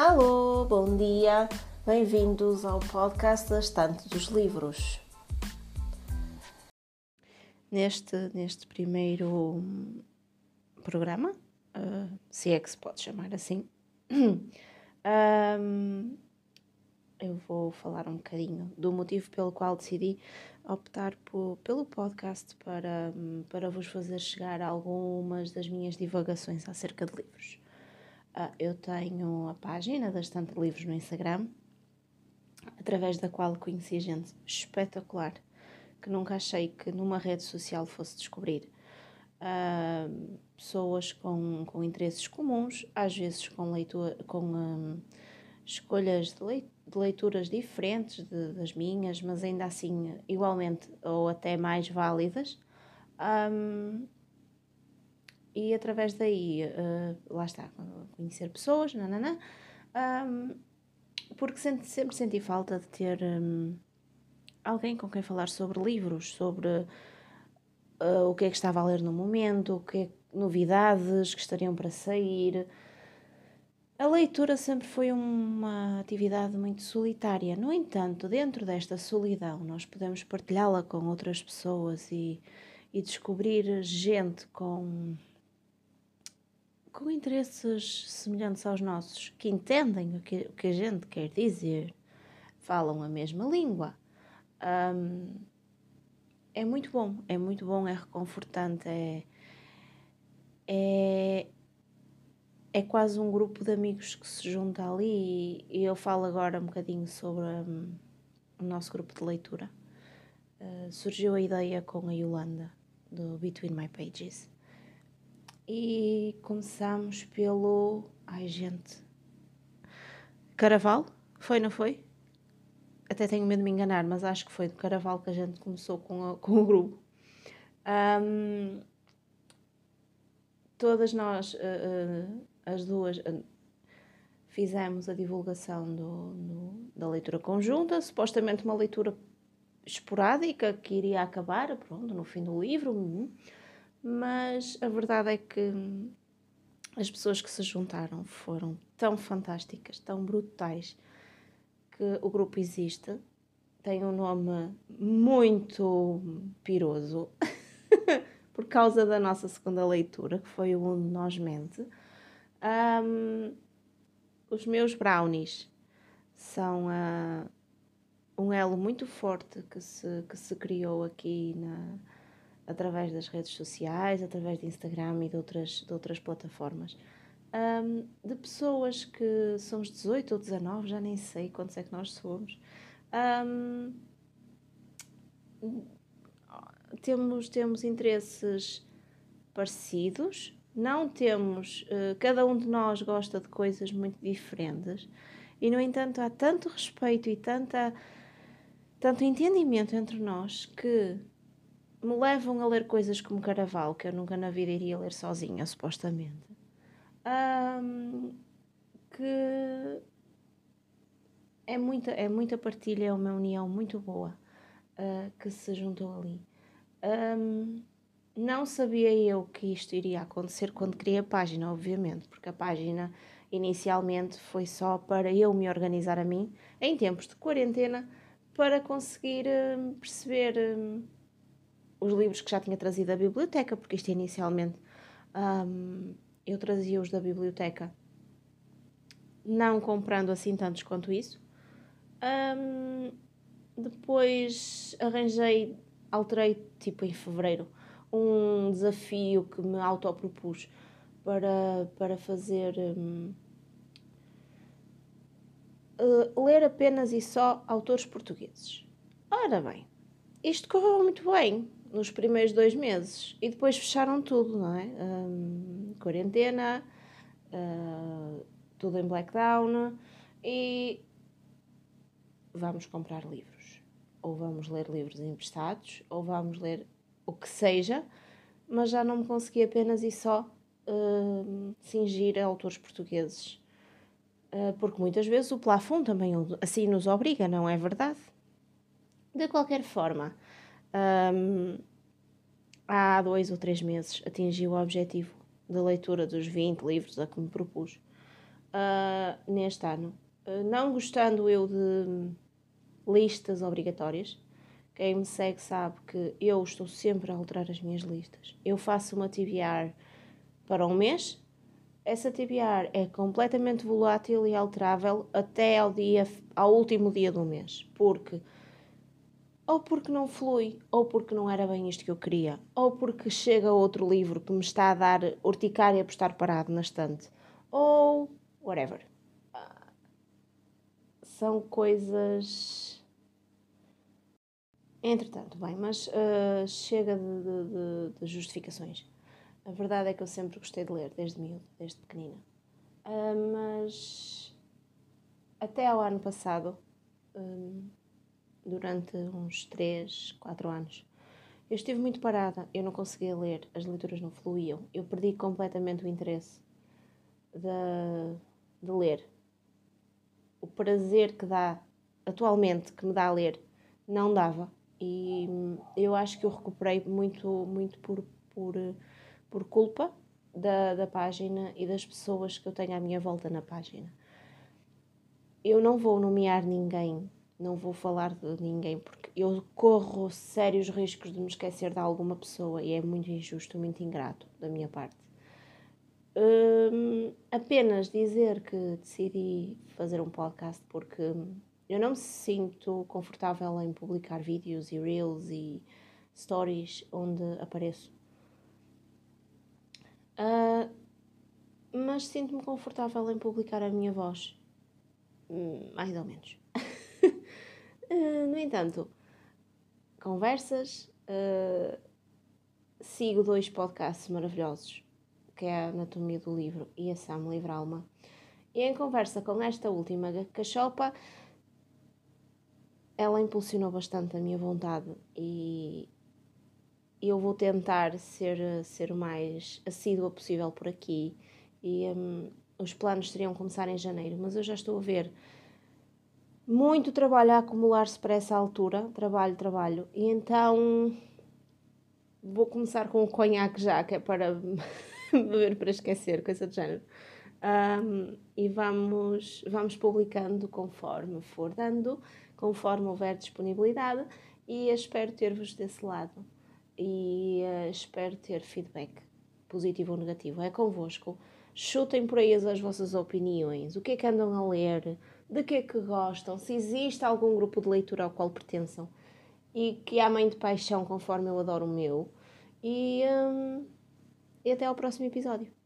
Alô, bom dia, bem-vindos ao podcast da Estante dos Livros. Neste, neste primeiro programa, uh, se é que se pode chamar assim, um, eu vou falar um bocadinho do motivo pelo qual decidi optar por, pelo podcast para, para vos fazer chegar algumas das minhas divagações acerca de livros. Uh, eu tenho a página da Estante de Livros no Instagram, através da qual conheci gente espetacular que nunca achei que numa rede social fosse descobrir. Uh, pessoas com, com interesses comuns, às vezes com, leitura, com um, escolhas de, leit de, leituras diferentes de, das minhas, mas ainda assim igualmente ou até mais válidas. Um, e através daí, uh, lá está, conhecer pessoas, nananã, um, porque sempre, sempre senti falta de ter um, alguém com quem falar sobre livros, sobre uh, o que é que estava a ler no momento, o que é, novidades que estariam para sair. A leitura sempre foi uma atividade muito solitária. No entanto, dentro desta solidão, nós podemos partilhá-la com outras pessoas e, e descobrir gente com com interesses semelhantes aos nossos, que entendem o que, o que a gente quer dizer, falam a mesma língua. Um, é muito bom, é muito bom, é reconfortante, é, é, é quase um grupo de amigos que se junta ali e, e eu falo agora um bocadinho sobre um, o nosso grupo de leitura. Uh, surgiu a ideia com a Yolanda do Between My Pages e começamos pelo. Ai, gente. Caraval? Foi, não foi? Até tenho medo de me enganar, mas acho que foi do Caraval que a gente começou com, a, com o grupo. Um, todas nós, uh, uh, as duas, uh, fizemos a divulgação do, do, da leitura conjunta, supostamente uma leitura esporádica que iria acabar, pronto, no fim do livro. Mas a verdade é que as pessoas que se juntaram foram tão fantásticas, tão brutais, que o grupo existe, tem um nome muito piroso, por causa da nossa segunda leitura, que foi o Mundo Nós Mente. Um, os meus brownies são uh, um elo muito forte que se, que se criou aqui na, através das redes sociais, através de Instagram e de outras, de outras plataformas. Um, de pessoas que somos 18 ou 19, já nem sei quantos é que nós somos. Um, temos, temos interesses parecidos, não temos, uh, cada um de nós gosta de coisas muito diferentes e, no entanto, há tanto respeito e tanta, tanto entendimento entre nós que me levam a ler coisas como Caraval, que eu nunca na vida iria ler sozinha, supostamente. Um, que é muita, é muita partilha, é uma união muito boa uh, que se juntou ali. Um, não sabia eu que isto iria acontecer quando criei a página, obviamente, porque a página inicialmente foi só para eu me organizar a mim em tempos de quarentena para conseguir uh, perceber. Uh, os livros que já tinha trazido da biblioteca, porque isto inicialmente um, eu trazia-os da biblioteca, não comprando assim tantos quanto isso. Um, depois arranjei, alterei tipo em fevereiro, um desafio que me autopropus para, para fazer. Um, uh, ler apenas e só autores portugueses. Ora bem, isto correu muito bem nos primeiros dois meses e depois fecharam tudo, não é? Um, quarentena, uh, tudo em blackdown e vamos comprar livros. Ou vamos ler livros emprestados, ou vamos ler o que seja, mas já não me consegui apenas e só cingir a autores portugueses. Uh, porque muitas vezes o plafond também assim nos obriga, não é verdade? De qualquer forma, um, há dois ou três meses atingi o objetivo da leitura dos 20 livros a que me propus. uh, neste ano. Uh, não gostando eu de listas obrigatórias, quem me segue sabe que eu estou sempre a alterar as minhas listas. Eu faço uma TBR para um mês, essa TBR é completamente volátil e alterável até ao, dia, ao último dia do mês, porque ou porque não flui, ou porque não era bem isto que eu queria, ou porque chega outro livro que me está a dar urticária por estar parado na estante, ou whatever. São coisas. Entretanto, bem, mas uh, chega de, de, de, justificações. A verdade é que eu sempre gostei de ler, desde miúdo, desde pequenina. Uh, mas até ao ano passado. Um, durante uns 3, 4 anos. Eu estive muito parada, eu não conseguia ler, as leituras não fluíam, eu perdi completamente o interesse de, de ler. O prazer que dá, atualmente, que me dá a ler, não dava. E eu acho que eu recuperei muito, muito por, por, por culpa da, da página e das pessoas que eu tenho à minha volta na página. Eu não vou nomear ninguém não vou falar de ninguém porque eu corro sérios riscos de me esquecer de alguma pessoa e é muito injusto, muito ingrato da minha parte. Hum, apenas dizer que decidi fazer um podcast porque eu não me sinto confortável em publicar vídeos e reels e stories onde apareço. Uh, mas sinto-me confortável em publicar a minha voz, hum, mais ou menos. Uh, no entanto, conversas, uh, sigo dois podcasts maravilhosos, que é a Anatomia do Livro e a Sam Livre Alma. E em conversa com esta última cachopa, ela impulsionou bastante a minha vontade e eu vou tentar ser, ser o mais assídua possível por aqui. E um, os planos seriam começar em janeiro, mas eu já estou a ver muito trabalho a acumular-se para essa altura, trabalho, trabalho, e então vou começar com o conhaque já, que é para beber para esquecer, coisa do género. Um, e vamos, vamos publicando conforme for dando, conforme houver disponibilidade, e espero ter-vos desse lado. E uh, espero ter feedback, positivo ou negativo. É convosco. Chutem por aí as, as vossas opiniões. O que é que andam a ler? De que é que gostam, se existe algum grupo de leitura ao qual pertençam e que há mãe de paixão conforme eu adoro o meu. E, hum, e até ao próximo episódio.